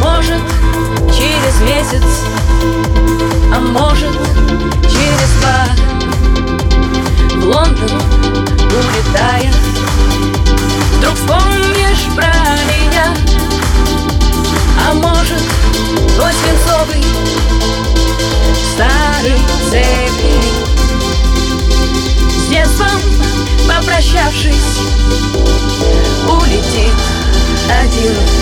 Может, через месяц попрощавшись, улетит один.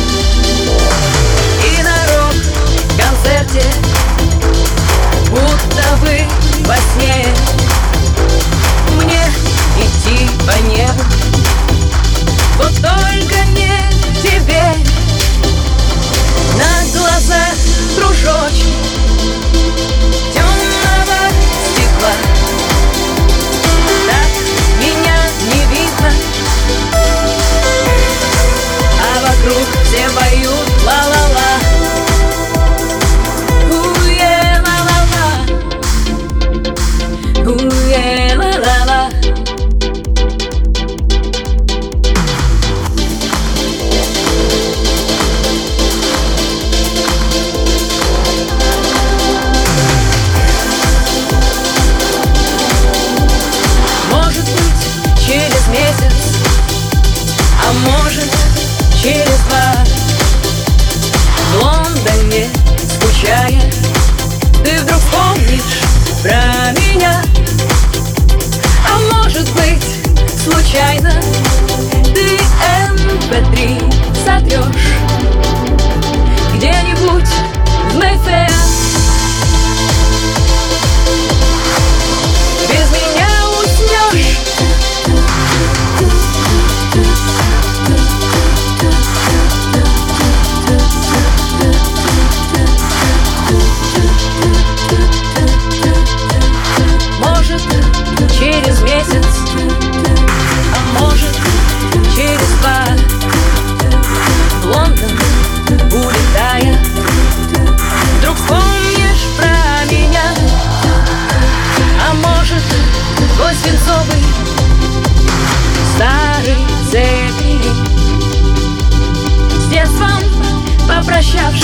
прощаясь, ты вдруг помнишь про меня. старый цепи. С детством попрощавшись